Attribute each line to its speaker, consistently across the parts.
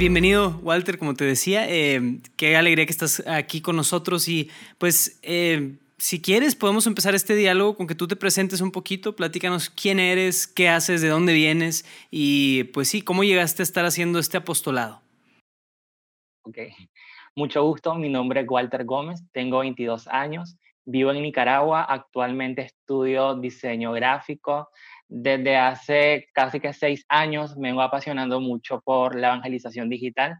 Speaker 1: bienvenido, Walter, como te decía. Eh, qué alegría que estás aquí con nosotros y pues eh, si quieres podemos empezar este diálogo con que tú te presentes un poquito, platícanos quién eres, qué haces, de dónde vienes y pues sí, cómo llegaste a estar haciendo este apostolado.
Speaker 2: Ok, mucho gusto, mi nombre es Walter Gómez, tengo 22 años, vivo en Nicaragua, actualmente estudio diseño gráfico, desde hace casi que seis años me vengo apasionando mucho por la evangelización digital.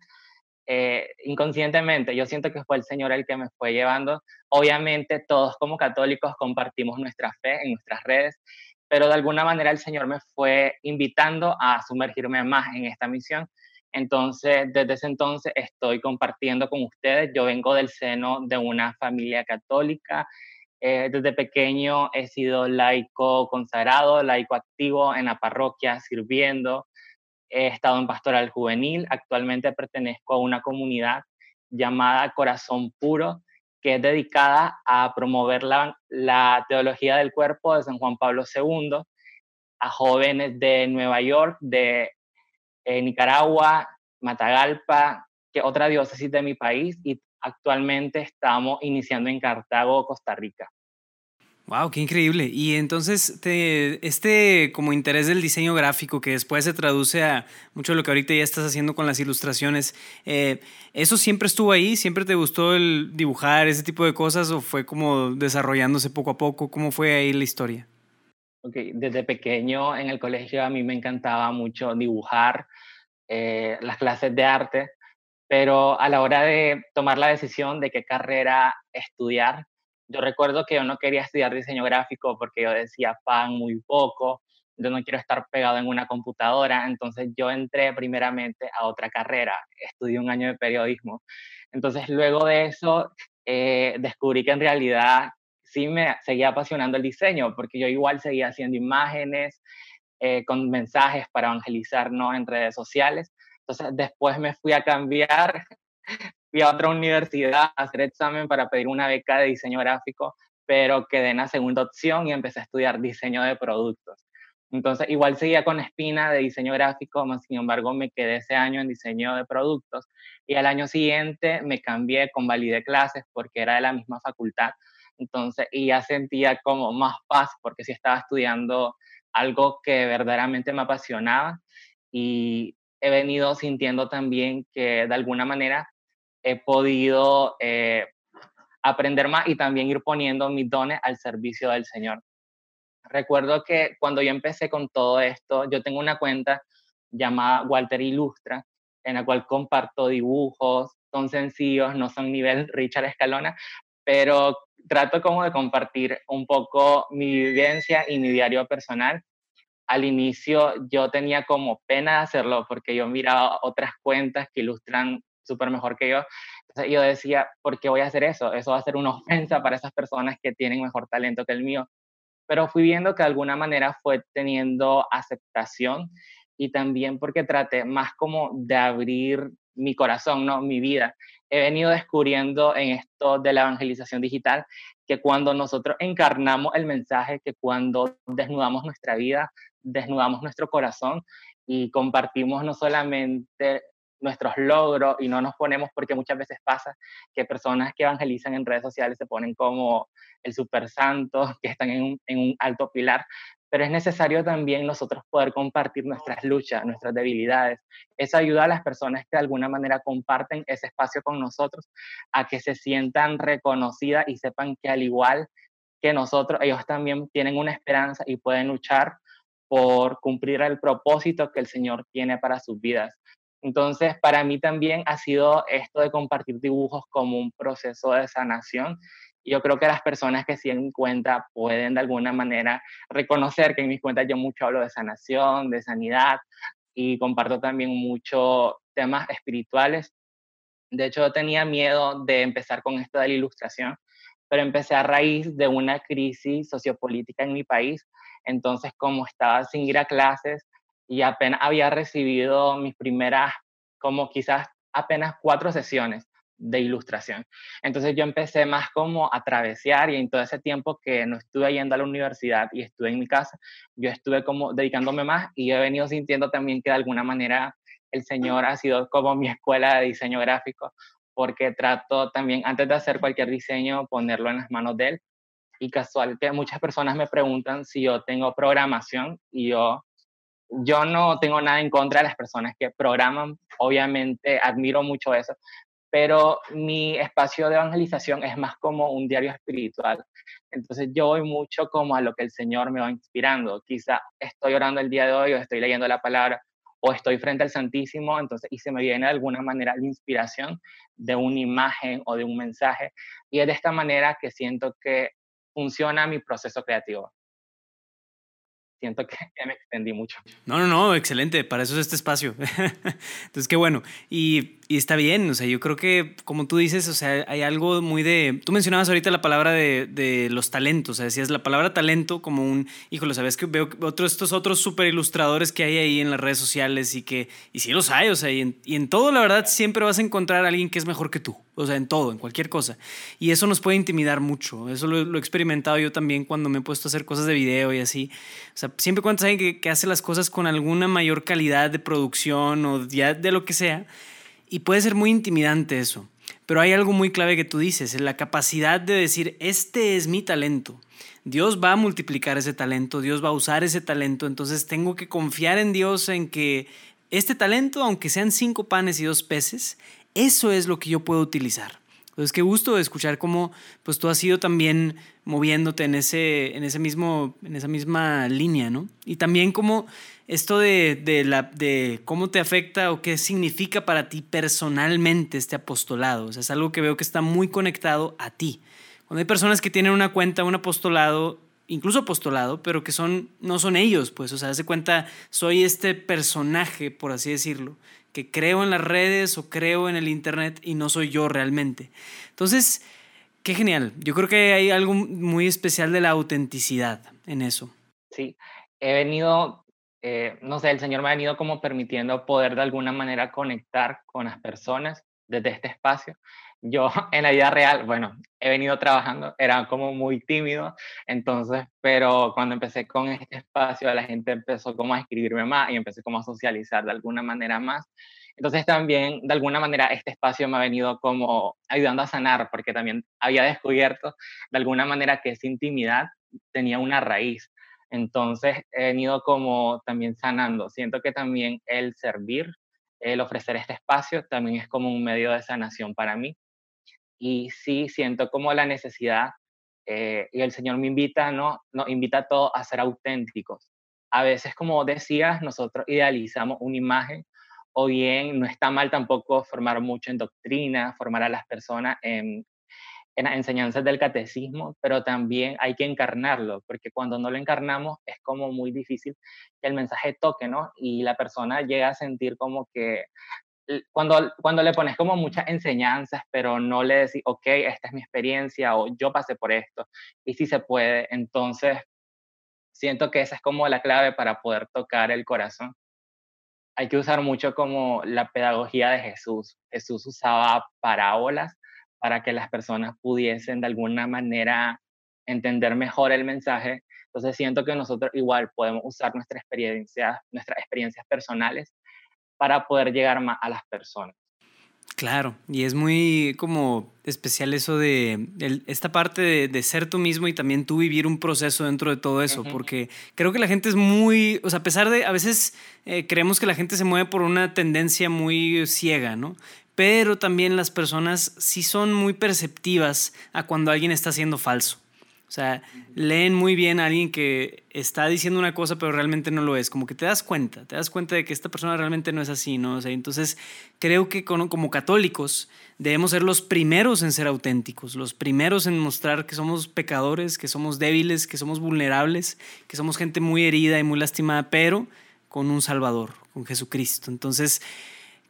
Speaker 2: Eh, inconscientemente, yo siento que fue el Señor el que me fue llevando. Obviamente todos como católicos compartimos nuestra fe en nuestras redes, pero de alguna manera el Señor me fue invitando a sumergirme más en esta misión. Entonces, desde ese entonces estoy compartiendo con ustedes. Yo vengo del seno de una familia católica eh, desde pequeño he sido laico consagrado, laico activo en la parroquia, sirviendo. He estado en pastoral juvenil. Actualmente pertenezco a una comunidad llamada Corazón Puro, que es dedicada a promover la, teología del cuerpo de San Juan Pablo II a jóvenes de Nueva York, de eh, Nicaragua, Matagalpa, que otra diócesis de mi país y actualmente estamos iniciando en Cartago, Costa Rica.
Speaker 1: Wow, qué increíble. Y entonces, este como interés del diseño gráfico, que después se traduce a mucho de lo que ahorita ya estás haciendo con las ilustraciones, eh, ¿eso siempre estuvo ahí? ¿Siempre te gustó el dibujar ese tipo de cosas o fue como desarrollándose poco a poco? ¿Cómo fue ahí la historia?
Speaker 2: Ok, desde pequeño en el colegio a mí me encantaba mucho dibujar, eh, las clases de arte pero a la hora de tomar la decisión de qué carrera estudiar, yo recuerdo que yo no quería estudiar diseño gráfico porque yo decía, pan muy poco, yo no quiero estar pegado en una computadora, entonces yo entré primeramente a otra carrera, estudié un año de periodismo. Entonces luego de eso eh, descubrí que en realidad sí me seguía apasionando el diseño, porque yo igual seguía haciendo imágenes eh, con mensajes para evangelizar ¿no? en redes sociales, entonces después me fui a cambiar, fui a otra universidad a hacer examen para pedir una beca de diseño gráfico, pero quedé en la segunda opción y empecé a estudiar diseño de productos. Entonces igual seguía con espina de diseño gráfico, más sin embargo me quedé ese año en diseño de productos y al año siguiente me cambié, convalidé clases porque era de la misma facultad. Entonces, y ya sentía como más paz porque sí estaba estudiando algo que verdaderamente me apasionaba y he venido sintiendo también que de alguna manera he podido eh, aprender más y también ir poniendo mis dones al servicio del Señor. Recuerdo que cuando yo empecé con todo esto, yo tengo una cuenta llamada Walter Ilustra, en la cual comparto dibujos, son sencillos, no son nivel Richard Escalona, pero trato como de compartir un poco mi vivencia y mi diario personal al inicio yo tenía como pena de hacerlo porque yo miraba otras cuentas que ilustran súper mejor que yo. Entonces yo decía, ¿por qué voy a hacer eso? Eso va a ser una ofensa para esas personas que tienen mejor talento que el mío. Pero fui viendo que de alguna manera fue teniendo aceptación y también porque traté más como de abrir mi corazón, ¿no? mi vida. He venido descubriendo en esto de la evangelización digital que cuando nosotros encarnamos el mensaje, que cuando desnudamos nuestra vida, desnudamos nuestro corazón y compartimos no solamente nuestros logros y no nos ponemos, porque muchas veces pasa que personas que evangelizan en redes sociales se ponen como el super santo, que están en un, en un alto pilar, pero es necesario también nosotros poder compartir nuestras luchas, nuestras debilidades. Eso ayuda a las personas que de alguna manera comparten ese espacio con nosotros a que se sientan reconocidas y sepan que al igual que nosotros, ellos también tienen una esperanza y pueden luchar por cumplir el propósito que el Señor tiene para sus vidas. Entonces, para mí también ha sido esto de compartir dibujos como un proceso de sanación. Yo creo que las personas que siguen cuenta pueden de alguna manera reconocer que en mis cuentas yo mucho hablo de sanación, de sanidad y comparto también mucho temas espirituales. De hecho, yo tenía miedo de empezar con esto de la ilustración, pero empecé a raíz de una crisis sociopolítica en mi país entonces, como estaba sin ir a clases y apenas había recibido mis primeras, como quizás apenas cuatro sesiones de ilustración. Entonces yo empecé más como a travesear y en todo ese tiempo que no estuve yendo a la universidad y estuve en mi casa, yo estuve como dedicándome más y he venido sintiendo también que de alguna manera el Señor ha sido como mi escuela de diseño gráfico, porque trato también, antes de hacer cualquier diseño, ponerlo en las manos de Él. Y casual que muchas personas me preguntan si yo tengo programación y yo, yo no tengo nada en contra de las personas que programan. Obviamente admiro mucho eso, pero mi espacio de evangelización es más como un diario espiritual. Entonces yo voy mucho como a lo que el Señor me va inspirando. Quizá estoy orando el día de hoy o estoy leyendo la palabra o estoy frente al Santísimo, entonces, y se me viene de alguna manera la inspiración de una imagen o de un mensaje. Y es de esta manera que siento que funciona mi proceso creativo siento que me extendí mucho.
Speaker 1: No, no, no, excelente, para eso es este espacio. Entonces, qué bueno. Y, y, está bien, o sea, yo creo que, como tú dices, o sea, hay algo muy de... Tú mencionabas ahorita la palabra de, de los talentos, o sea, decías la palabra talento como un... Híjole, ¿sabes que veo otros, estos otros super ilustradores que hay ahí en las redes sociales y que... Y sí los hay, o sea, y en, y en todo, la verdad, siempre vas a encontrar a alguien que es mejor que tú o sea, en todo, en cualquier cosa. Y eso nos puede intimidar mucho. Eso lo, he experimentado yo también cuando me he puesto a hacer cosas de video y así. O sea, siempre cuando alguien que, que hace las cosas con alguna mayor calidad de producción o ya de lo que sea, y puede ser muy intimidante eso. Pero hay algo muy clave que tú dices, la capacidad de decir, este es mi talento. Dios va a multiplicar ese talento, Dios va a usar ese talento, entonces tengo que confiar en Dios en que este talento, aunque sean cinco panes y dos peces, eso es lo que yo puedo utilizar. Entonces, qué gusto escuchar cómo pues, tú has ido también moviéndote en, ese, en, ese mismo, en esa misma línea, ¿no? Y también cómo esto de, de, la, de cómo te afecta o qué significa para ti personalmente este apostolado. O sea, es algo que veo que está muy conectado a ti. Cuando hay personas que tienen una cuenta, un apostolado, incluso apostolado, pero que son, no son ellos, pues, o sea, se cuenta, soy este personaje, por así decirlo, que creo en las redes o creo en el Internet y no soy yo realmente. Entonces, qué genial. Yo creo que hay algo muy especial de la autenticidad en eso.
Speaker 2: Sí, he venido, eh, no sé, el Señor me ha venido como permitiendo poder de alguna manera conectar con las personas desde este espacio. Yo en la vida real, bueno, he venido trabajando, era como muy tímido, entonces, pero cuando empecé con este espacio, la gente empezó como a escribirme más y empecé como a socializar de alguna manera más. Entonces también, de alguna manera, este espacio me ha venido como ayudando a sanar, porque también había descubierto de alguna manera que esa intimidad tenía una raíz. Entonces he venido como también sanando. Siento que también el servir, el ofrecer este espacio, también es como un medio de sanación para mí y sí siento como la necesidad eh, y el Señor me invita, ¿no? Nos invita a todos a ser auténticos. A veces, como decías, nosotros idealizamos una imagen o bien no está mal tampoco formar mucho en doctrina, formar a las personas en, en las enseñanzas del catecismo, pero también hay que encarnarlo, porque cuando no lo encarnamos es como muy difícil que el mensaje toque, ¿no? Y la persona llega a sentir como que cuando, cuando le pones como muchas enseñanzas, pero no le decís, ok, esta es mi experiencia o yo pasé por esto, y si se puede, entonces siento que esa es como la clave para poder tocar el corazón. Hay que usar mucho como la pedagogía de Jesús. Jesús usaba parábolas para que las personas pudiesen de alguna manera entender mejor el mensaje. Entonces siento que nosotros igual podemos usar nuestras experiencias, nuestras experiencias personales para poder llegar más a las personas.
Speaker 1: Claro, y es muy como especial eso de esta parte de, ser tú mismo y también tú vivir un proceso dentro de todo eso, porque creo que la gente es muy, o sea, a pesar de, a veces eh, creemos que la gente se mueve por una tendencia muy ciega, ¿no? Pero también las personas sí son muy perceptivas a cuando alguien está siendo falso. O sea, leen muy bien a alguien que está diciendo una cosa pero realmente no lo es. Como que te das cuenta, te das cuenta de que esta persona realmente no es así, ¿no? O sea, entonces creo que como católicos debemos ser los primeros en ser auténticos, los primeros en mostrar que somos pecadores, que somos débiles, que somos vulnerables, que somos gente muy herida y muy lastimada, pero con un Salvador, con Jesucristo. Entonces,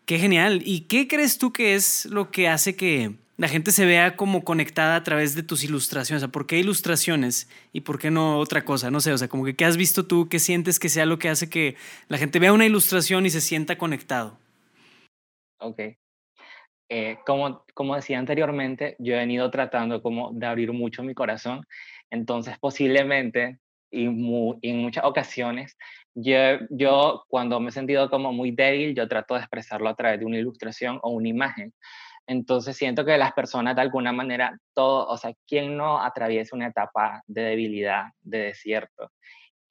Speaker 1: qué genial. ¿Y qué crees tú que es lo que hace que la gente se vea como conectada a través de tus ilustraciones. O ¿por qué ilustraciones y por qué no otra cosa? No sé, o sea, como que ¿qué has visto tú? ¿Qué sientes que sea lo que hace que la gente vea una ilustración y se sienta conectado?
Speaker 2: Ok. Eh, como, como decía anteriormente, yo he venido tratando como de abrir mucho mi corazón. Entonces, posiblemente y, en muchas ocasiones yo, yo cuando me he sentido como muy débil, yo trato de expresarlo a través de una ilustración o una imagen. Entonces siento que las personas de alguna manera, todo, o sea, ¿quién no atraviesa una etapa de debilidad, de desierto?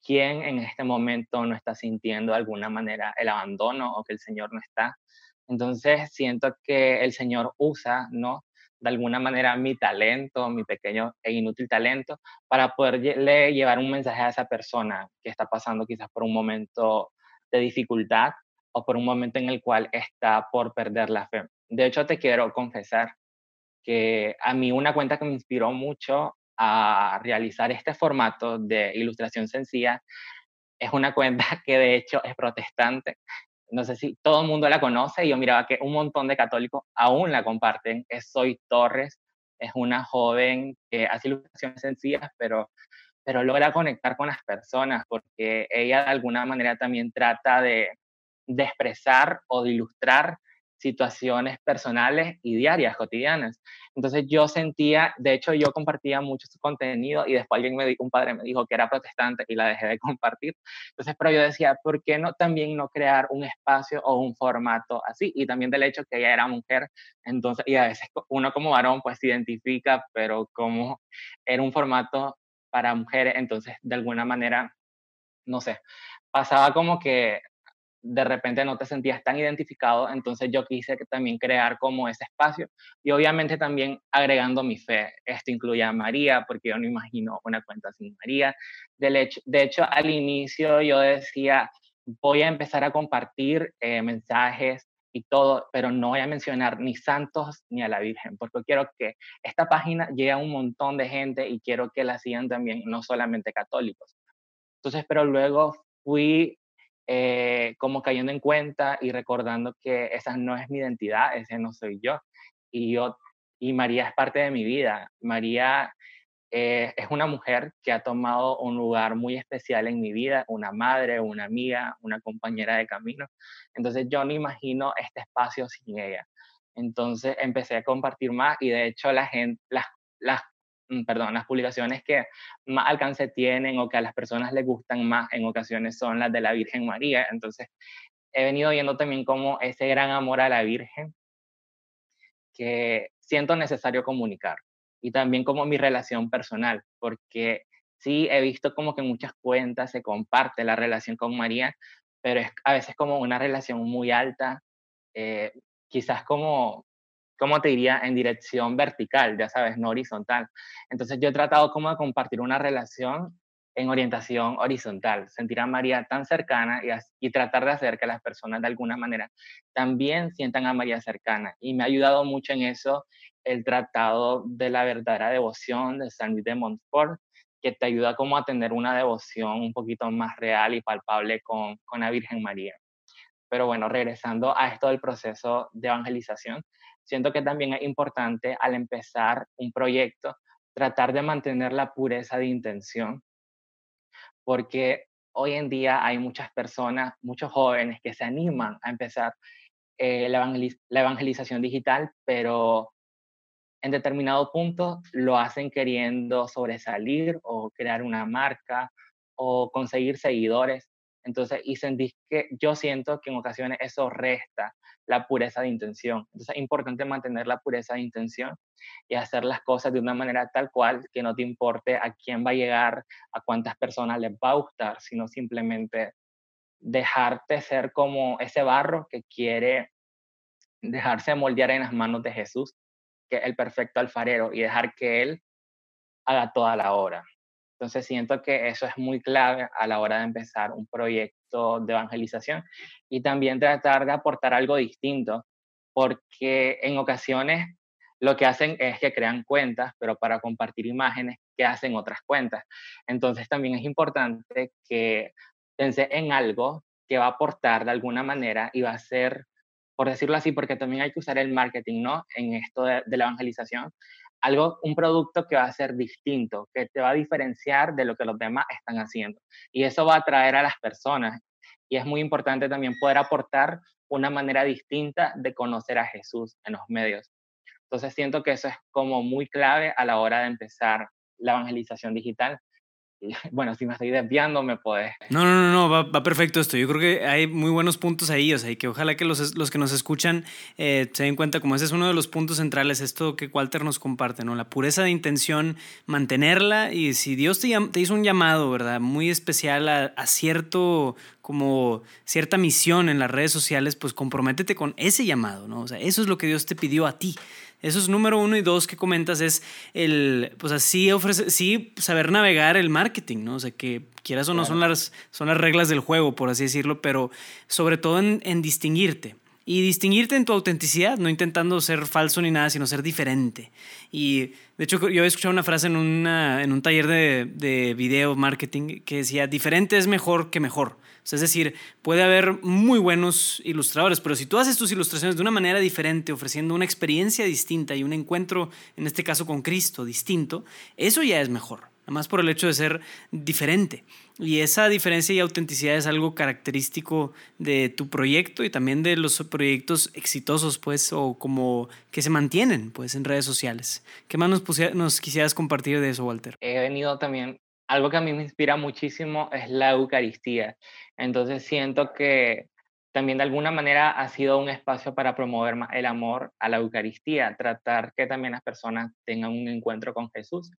Speaker 2: ¿Quién en este momento no está sintiendo de alguna manera el abandono o que el Señor no está? Entonces siento que el Señor usa, ¿no? De alguna manera mi talento, mi pequeño e inútil talento, para poderle llevar un mensaje a esa persona que está pasando quizás por un momento de dificultad o por un momento en el cual está por perder la fe. De hecho, te quiero confesar que a mí una cuenta que me inspiró mucho a realizar este formato de ilustración sencilla es una cuenta que de hecho es protestante. No sé si todo el mundo la conoce, yo miraba que un montón de católicos aún la comparten. Es Soy Torres, es una joven que hace ilustraciones sencillas, pero, pero logra conectar con las personas porque ella de alguna manera también trata de, de expresar o de ilustrar situaciones personales y diarias, cotidianas. Entonces yo sentía, de hecho yo compartía mucho su contenido y después alguien me dijo, un padre me dijo que era protestante y la dejé de compartir. Entonces, pero yo decía, ¿por qué no también no crear un espacio o un formato así? Y también del hecho que ella era mujer, entonces, y a veces uno como varón pues se identifica, pero como era un formato para mujeres, entonces de alguna manera, no sé, pasaba como que de repente no te sentías tan identificado, entonces yo quise también crear como ese espacio y obviamente también agregando mi fe. Esto incluye a María, porque yo no imagino una cuenta sin María. De hecho, de hecho al inicio yo decía, voy a empezar a compartir eh, mensajes y todo, pero no voy a mencionar ni santos ni a la Virgen, porque quiero que esta página llegue a un montón de gente y quiero que la sigan también, no solamente católicos. Entonces, pero luego fui eh, como cayendo en cuenta y recordando que esa no es mi identidad, ese no soy yo. Y, yo, y María es parte de mi vida. María eh, es una mujer que ha tomado un lugar muy especial en mi vida, una madre, una amiga, una compañera de camino. Entonces yo no imagino este espacio sin ella. Entonces empecé a compartir más y de hecho la gente, las, las perdón, las publicaciones que más alcance tienen o que a las personas les gustan más en ocasiones son las de la Virgen María. Entonces, he venido viendo también como ese gran amor a la Virgen que siento necesario comunicar y también como mi relación personal, porque sí he visto como que en muchas cuentas se comparte la relación con María, pero es a veces como una relación muy alta, eh, quizás como ¿cómo te diría? En dirección vertical, ya sabes, no horizontal. Entonces yo he tratado como de compartir una relación en orientación horizontal, sentir a María tan cercana y, tratar de hacer que las personas de alguna manera también sientan a María cercana. Y me ha ayudado mucho en eso el tratado de la verdadera devoción de San Luis de Montfort, que te ayuda como a tener una devoción un poquito más real y palpable con la Virgen María. Pero bueno, regresando a esto del proceso de evangelización, siento que también es importante al empezar un proyecto tratar de mantener la pureza de intención, porque hoy en día hay muchas personas, muchos jóvenes que se animan a empezar eh, la, la evangelización digital, pero en determinado punto lo hacen queriendo sobresalir o crear una marca o conseguir seguidores. Entonces, y sentí que yo siento que en ocasiones eso resta la pureza de intención. Entonces es importante mantener la pureza de intención y hacer las cosas de una manera tal cual que no te importe a quién va a llegar, a cuántas personas les va a gustar, sino simplemente dejarte ser como ese barro que quiere dejarse moldear en las manos de Jesús, que es el perfecto alfarero, y dejar que Él haga toda la obra. Entonces siento que eso es muy clave a la hora de empezar un proyecto de evangelización y también tratar de aportar algo distinto, porque en ocasiones lo que hacen es que crean cuentas, pero para compartir imágenes que hacen otras cuentas. Entonces también es importante que pense en algo que va a aportar de alguna manera y va a ser, por decirlo así, porque también hay que usar el marketing, ¿no? En esto de la evangelización, algo, un producto que va a ser distinto, que te va a diferenciar de lo que los demás están haciendo. Y eso va a atraer a las personas. Y es muy importante también poder aportar una manera distinta de conocer a Jesús en los medios. Entonces siento que eso es como muy clave a la hora de empezar la evangelización digital. bueno, si me estoy desviando, me puedes.
Speaker 1: No, no, no, no va, va, perfecto esto. Yo creo que hay muy buenos puntos ahí, o sea, y que ojalá que los, los que nos escuchan eh, se den cuenta, como ese es uno de los puntos centrales, esto que Walter nos comparte, ¿no? La pureza de intención, mantenerla, y si Dios te, te hizo un llamado, ¿verdad? Muy especial a, a cierto, como cierta misión en las redes sociales, pues comprométete con ese llamado, ¿no? O sea, eso es lo que Dios te pidió a ti. Eso es número uno y dos que comentas es el, pues así ofrece, sí, saber navegar el marketing, ¿no? O sea, que quieras o no son las, son las reglas del juego, por así decirlo, pero sobre todo en, en distinguirte. Y distinguirte en tu autenticidad, no intentando ser falso ni nada, sino ser diferente. Y de hecho, yo he escuchado una frase en, una, en un taller de, de video marketing que decía, diferente es mejor que mejor es decir, puede haber muy buenos ilustradores, pero si tú haces tus ilustraciones de una manera diferente, ofreciendo una experiencia distinta y un encuentro, en este caso con Cristo, distinto, eso ya es mejor, nada más por el hecho de ser diferente. Y esa diferencia y autenticidad es algo característico de tu proyecto y también de los proyectos exitosos, pues, o como que se mantienen, pues, en redes sociales. ¿Qué más nos, nos quisieras compartir de eso, Walter?
Speaker 2: He venido también algo que a mí me inspira muchísimo es la Eucaristía. Entonces siento que también de alguna manera ha sido un espacio para promover más el amor a la Eucaristía, tratar que también las personas tengan un encuentro con Jesús.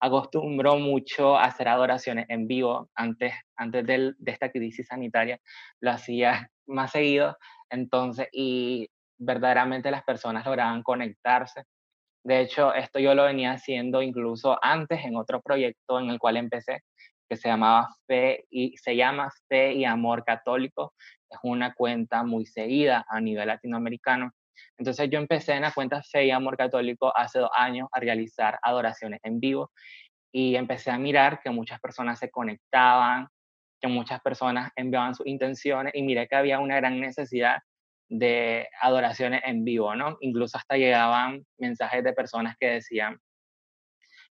Speaker 2: Acostumbro mucho a hacer adoraciones en vivo. Antes, antes de esta crisis sanitaria lo hacía más seguido. Entonces, y verdaderamente las personas lograban conectarse de hecho, esto yo lo venía haciendo incluso antes en otro proyecto en el cual empecé, que se llamaba Fe y se llama Fe y Amor Católico. Es una cuenta muy seguida a nivel latinoamericano. Entonces yo empecé en la cuenta Fe y Amor Católico hace dos años a realizar adoraciones en vivo y empecé a mirar que muchas personas se conectaban, que muchas personas enviaban sus intenciones y miré que había una gran necesidad de adoraciones en vivo, ¿no? Incluso hasta llegaban mensajes de personas que decían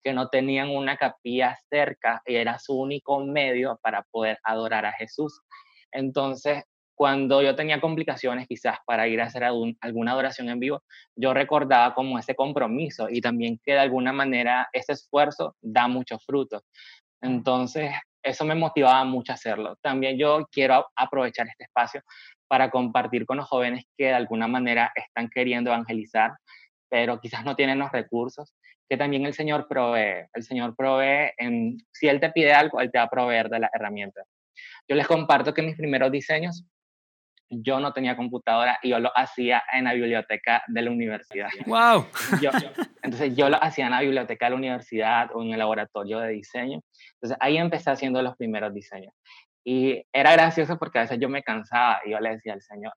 Speaker 2: que no tenían una capilla cerca y era su único medio para poder adorar a Jesús. Entonces, cuando yo tenía complicaciones quizás para ir a hacer alguna adoración en vivo, yo recordaba como ese compromiso y también que de alguna manera ese esfuerzo da muchos frutos. Entonces, eso me motivaba mucho a hacerlo. También yo quiero aprovechar este espacio para compartir con los jóvenes que de alguna manera están queriendo evangelizar, pero quizás no tienen los recursos, que también el Señor provee. El Señor provee, en, si Él te pide algo, Él te va a proveer de las herramientas. Yo les comparto que mis primeros diseños, yo no tenía computadora y yo lo hacía en la biblioteca de la universidad.
Speaker 1: ¡Wow!
Speaker 2: entonces yo lo hacía en la biblioteca de la universidad o en el laboratorio de diseño. Entonces ahí empecé haciendo los primeros diseños. Y era gracioso porque a veces yo me cansaba y yo le decía al Señor,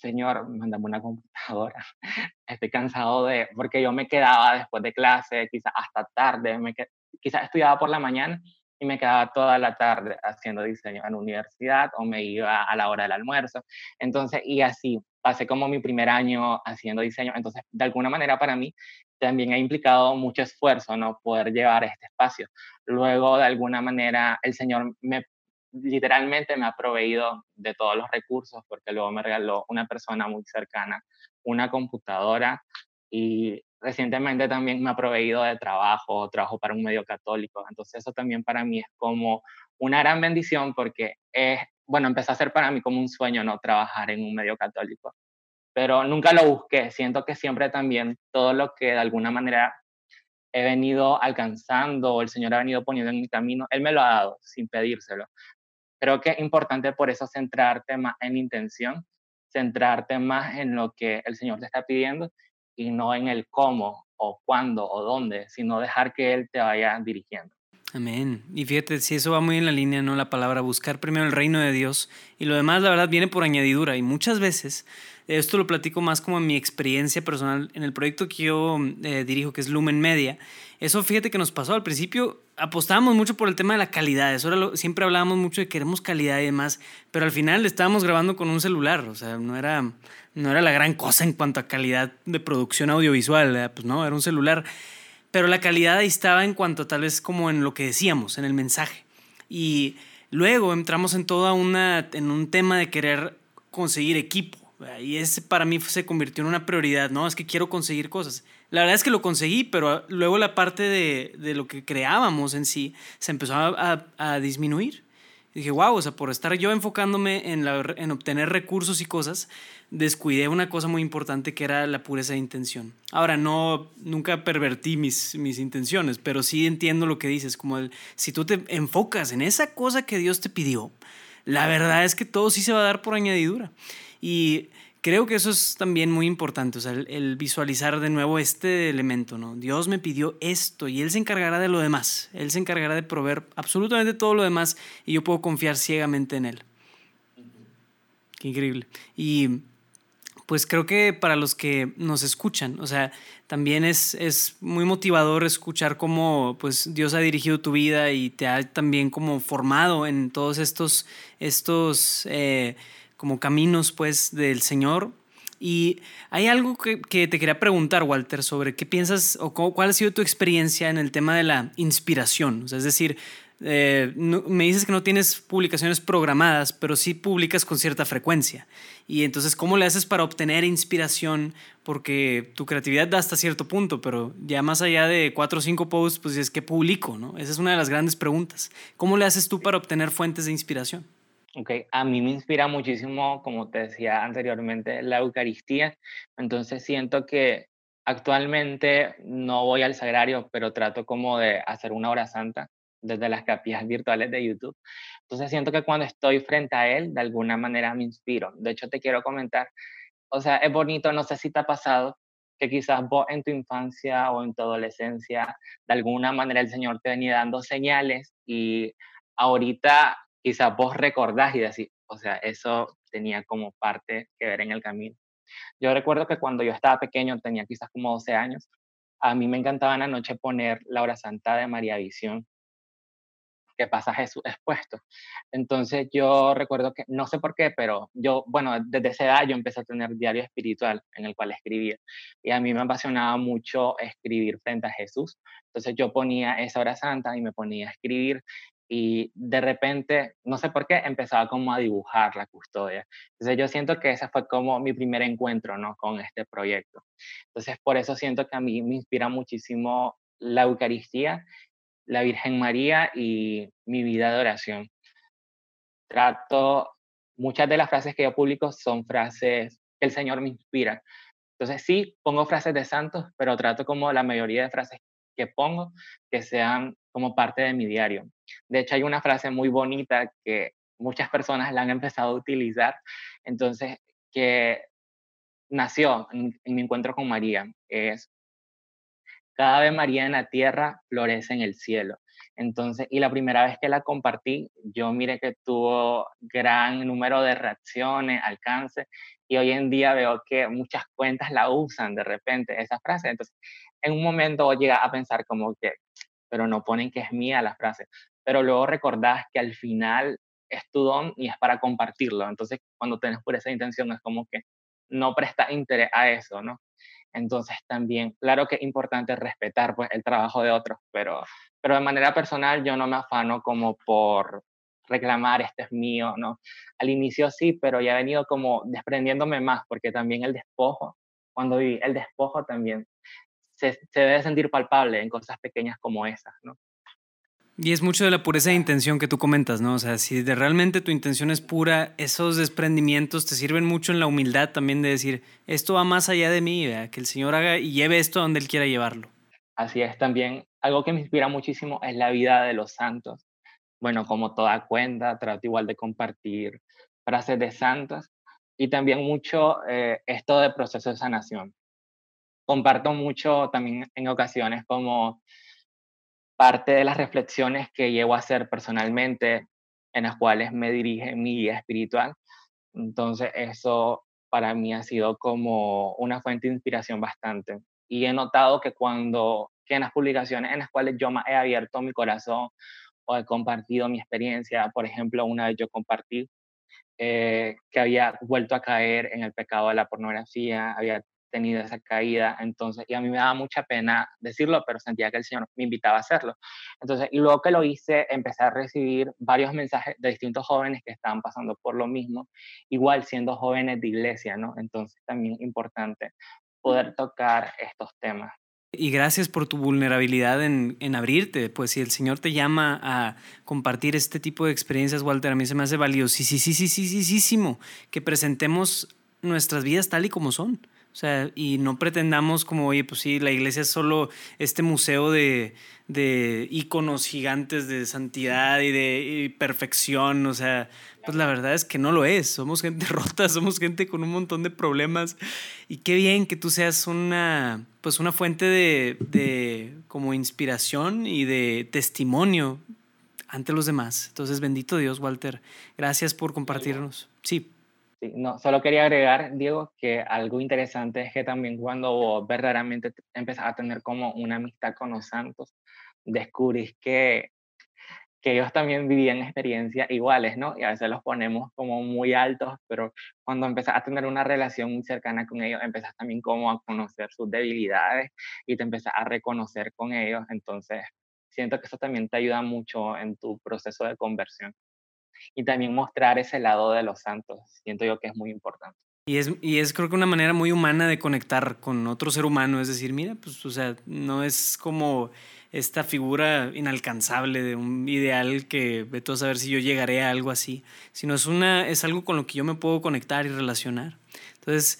Speaker 2: Señor, mándame una computadora. Estoy cansado de, porque yo me quedaba después de clase, quizás hasta tarde, me, quizás estudiaba por la mañana y me quedaba toda la tarde haciendo diseño en universidad o me iba a la hora del almuerzo. Entonces, y así, pasé como mi primer año haciendo diseño. Entonces, de alguna manera para mí también ha implicado mucho esfuerzo, ¿no? Poder llevar este espacio. Luego, de alguna manera, el Señor me literalmente me ha proveído de todos los recursos porque luego me regaló una persona muy cercana una computadora y recientemente también me ha proveído de trabajo, trabajo para un medio católico. Entonces eso también para mí es como una gran bendición porque es, bueno, empezó a ser para mí como un sueño, ¿no? Trabajar en un medio católico. Pero nunca lo busqué. Siento que siempre también todo lo que de alguna manera he venido alcanzando, el Señor ha venido poniendo en mi camino, Él me lo ha dado sin pedírselo. Creo que es importante por eso centrarte más en intención, centrarte más en lo que el Señor te está pidiendo y no en el cómo o cuándo o dónde, sino dejar que Él te vaya dirigiendo.
Speaker 1: Amén. Y fíjate, si eso va muy en la línea, ¿no? La palabra buscar primero el reino de Dios y lo demás, la verdad, viene por añadidura. Y muchas veces, esto lo platico más como en mi experiencia personal en el proyecto que yo eh, dirijo, que es Lumen Media. Eso fíjate que nos pasó al principio, apostábamos mucho por el tema de la calidad. Eso era siempre hablábamos mucho de que queremos calidad y demás, pero al final estábamos grabando con un celular. O sea, no era, no era la gran cosa en cuanto a calidad de producción audiovisual. Pues no, era un celular pero la calidad ahí estaba en cuanto tal vez como en lo que decíamos, en el mensaje. Y luego entramos en toda una, en un tema de querer conseguir equipo, Y ese para mí se convirtió en una prioridad, ¿no? Es que quiero conseguir cosas. La verdad es que lo conseguí, pero luego la parte de, de lo que creábamos en sí se empezó a, disminuir. dije, wow, o sea, por estar yo enfocándome en, la, en obtener recursos y cosas, descuidé una cosa muy importante que era la pureza de intención. Ahora, no, nunca pervertí mis, mis intenciones, pero sí entiendo lo que dices, como el, si tú te enfocas en esa cosa que Dios te pidió, la verdad es que todo sí se va a dar por añadidura. Y creo que eso es también muy importante, o sea, el, visualizar de nuevo este elemento, ¿no? Dios me pidió esto y Él se encargará de lo demás, Él se encargará de proveer absolutamente todo lo demás y yo puedo confiar ciegamente en Él. Qué increíble. Y pues creo que para los que nos escuchan, o sea, también es, es muy motivador escuchar cómo pues Dios ha dirigido tu vida y te ha también como formado en todos estos, estos eh, como caminos pues del Señor. Y hay algo que, te quería preguntar, Walter, sobre qué piensas o cuál ha sido tu experiencia en el tema de la inspiración. O sea, es decir, eh, me dices que no tienes publicaciones programadas, pero sí publicas con cierta frecuencia. Y entonces, ¿cómo le haces para obtener inspiración? Porque tu creatividad da hasta cierto punto, pero ya más allá de cuatro o cinco posts, pues es que publico, ¿no? Esa es una de las grandes preguntas. ¿Cómo le haces tú para obtener fuentes de inspiración?
Speaker 2: Ok, a mí me inspira muchísimo, como te decía anteriormente, la Eucaristía. Entonces siento que actualmente no voy al sagrario, pero trato como de hacer una hora santa desde las capillas virtuales de YouTube. Entonces siento que cuando estoy frente a él, de alguna manera me inspiro. De hecho, te quiero comentar, o sea, es bonito, no sé si te ha pasado, que quizás vos en tu infancia o en tu adolescencia, de alguna manera el Señor te venía dando señales y ahorita quizás vos recordás y decís, o sea, eso tenía como parte que ver en el camino. Yo recuerdo que cuando yo estaba pequeño, tenía quizás como 12 años, a mí me encantaba en la noche poner la hora santa de María Visión que pasa Jesús expuesto. Entonces yo recuerdo que, no sé por qué, pero yo, bueno, desde esa edad yo empecé a tener diario espiritual en el cual escribía. Y a mí me apasionaba mucho escribir frente a Jesús. Entonces yo ponía esa hora santa y me ponía a escribir y de repente, no sé por qué, empezaba como a dibujar la custodia. Entonces yo siento que ese fue como mi primer encuentro, ¿no? Con este proyecto. Entonces por eso siento que a mí me inspira muchísimo la Eucaristía la Virgen María y mi vida de oración. Trato, muchas de las frases que yo publico son frases que el Señor me inspira. Entonces sí, pongo frases de santos, pero trato como la mayoría de frases que pongo que sean como parte de mi diario. De hecho, hay una frase muy bonita que muchas personas la han empezado a utilizar, entonces que nació en, mi encuentro con María. Es, cada Ave María en la tierra florece en el cielo. Entonces, y la primera vez que la compartí, yo mire que tuvo gran número de reacciones, alcance, y hoy en día veo que muchas cuentas la usan de repente, esa frase. Entonces, en un momento llega a pensar como que, pero no ponen que es mía la frase, pero luego recordás que al final es tu don y es para compartirlo. Entonces, cuando tenés por esa intención, es como que no presta interés a eso, ¿no? Entonces también, claro que es importante respetar pues, el trabajo de otros, pero, pero de manera personal yo no me afano como por reclamar, este es mío, ¿no? Al inicio sí, pero ya he venido como desprendiéndome más, porque también el despojo, cuando vi el despojo también se, se debe sentir palpable en cosas pequeñas como esas, ¿no?
Speaker 1: Y es mucho de la pureza de intención que tú comentas, ¿no? O sea, si de realmente tu intención es pura, esos desprendimientos te sirven mucho en la humildad también de decir, esto va más allá de mí, que el Señor haga y lleve esto donde Él quiera llevarlo.
Speaker 2: Así es, también algo que me inspira muchísimo es la vida de los santos. Bueno, como toda cuenta, trato igual de compartir frases de santos y también mucho eh, esto de proceso de sanación. Comparto mucho también en ocasiones como parte de las reflexiones que llevo a hacer personalmente, en las cuales me dirige mi guía espiritual. Entonces, eso para mí ha sido como una fuente de inspiración bastante. Y he notado que cuando, que en las publicaciones en las cuales yo me he abierto mi corazón o he compartido mi experiencia, por ejemplo, una vez yo compartí eh, que había vuelto a caer en el pecado de la pornografía, había tenido esa caída, entonces, y a mí me daba mucha pena decirlo, pero sentía que el Señor me invitaba a hacerlo. Entonces, luego que lo hice, empecé a recibir varios mensajes de distintos jóvenes que estaban pasando por lo mismo, igual siendo jóvenes de iglesia, ¿no? Entonces, también importante poder tocar estos temas.
Speaker 1: Y gracias por tu vulnerabilidad en, en, abrirte. Pues si el Señor te llama a compartir este tipo de experiencias, Walter, a mí se me hace valiosísimo que presentemos nuestras vidas tal y como son. O sea, y no pretendamos como, oye, pues sí, la iglesia es solo este museo de, de íconos gigantes de santidad y de perfección. O sea, pues la verdad es que no lo es. Somos gente rota, somos gente con un montón de problemas. Y qué bien que tú seas una, pues una fuente de, de como inspiración y de testimonio ante los demás. Entonces, bendito Dios, Walter. Gracias por compartirnos. Sí
Speaker 2: no, solo quería agregar, Diego, que algo interesante es que también cuando verdaderamente empezás a tener como una amistad con los santos, descubrís que, que ellos también vivían experiencias iguales, ¿no? Y a veces los ponemos como muy altos, pero cuando empezás a tener una relación muy cercana con ellos, empezás también como a conocer sus debilidades y te empezás a reconocer con ellos. Entonces, siento que eso también te ayuda mucho en tu proceso de conversión y también mostrar ese lado de los santos. Siento yo que es muy importante.
Speaker 1: Y es, y es creo que una manera muy humana de conectar con otro ser humano, es decir, mira, pues, o sea, no es como esta figura inalcanzable de un ideal que ve todo a saber si yo llegaré a algo así, sino es, una, es algo con lo que yo me puedo conectar y relacionar. Entonces,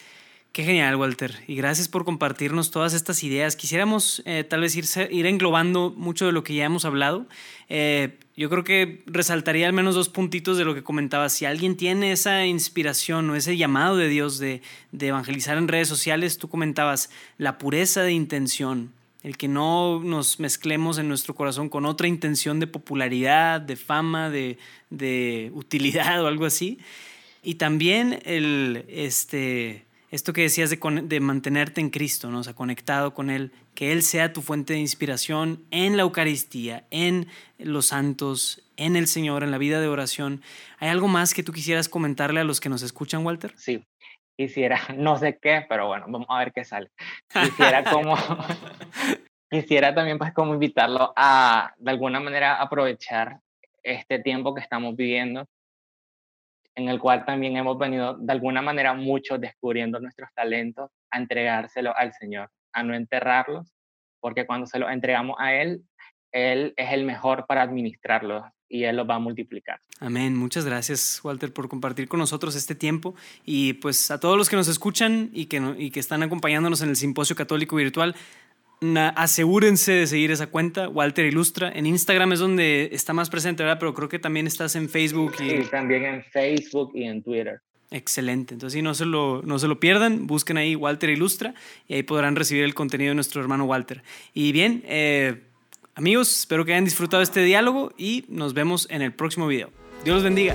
Speaker 1: Qué genial, Walter. Y gracias por compartirnos todas estas ideas. Quisiéramos eh, tal vez ir englobando mucho de lo que ya hemos hablado. Eh, yo creo que resaltaría al menos dos puntitos de lo que comentaba. Si alguien tiene esa inspiración o ese llamado de Dios de, de evangelizar en redes sociales, tú comentabas la pureza de intención, el que no nos mezclemos en nuestro corazón con otra intención de popularidad, de fama, de, de utilidad o algo así. Y también el, este, esto que decías de, de, mantenerte en Cristo, ¿no? o sea, conectado con Él, que Él sea tu fuente de inspiración en la Eucaristía, en los santos, en el Señor, en la vida de oración. ¿Hay algo más que tú quisieras comentarle a los que nos escuchan, Walter?
Speaker 2: Sí, quisiera, no sé qué, pero bueno, vamos a ver qué sale. Quisiera como, quisiera también pues como invitarlo a, de alguna manera, aprovechar este tiempo que estamos viviendo en el cual también hemos venido de alguna manera muchos descubriendo nuestros talentos, a entregárselo al Señor, a no enterrarlos, porque cuando se los entregamos a Él, Él es el mejor para administrarlos y Él los va a multiplicar.
Speaker 1: Amén. Muchas gracias, Walter, por compartir con nosotros este tiempo. Y pues a todos los que nos escuchan y que, y que están acompañándonos en el Simposio Católico Virtual, asegúrense de seguir esa cuenta, Walter Ilustra. En Instagram es donde está más presente, ¿verdad? Pero creo que también estás en Facebook.
Speaker 2: Y... Sí, también en Facebook y en Twitter.
Speaker 1: Excelente. Entonces, si no se, lo, no se lo pierdan, busquen ahí Walter Ilustra y ahí podrán recibir el contenido de nuestro hermano Walter. Y bien, eh, amigos, espero que hayan disfrutado este diálogo y nos vemos en el próximo video. Dios los bendiga.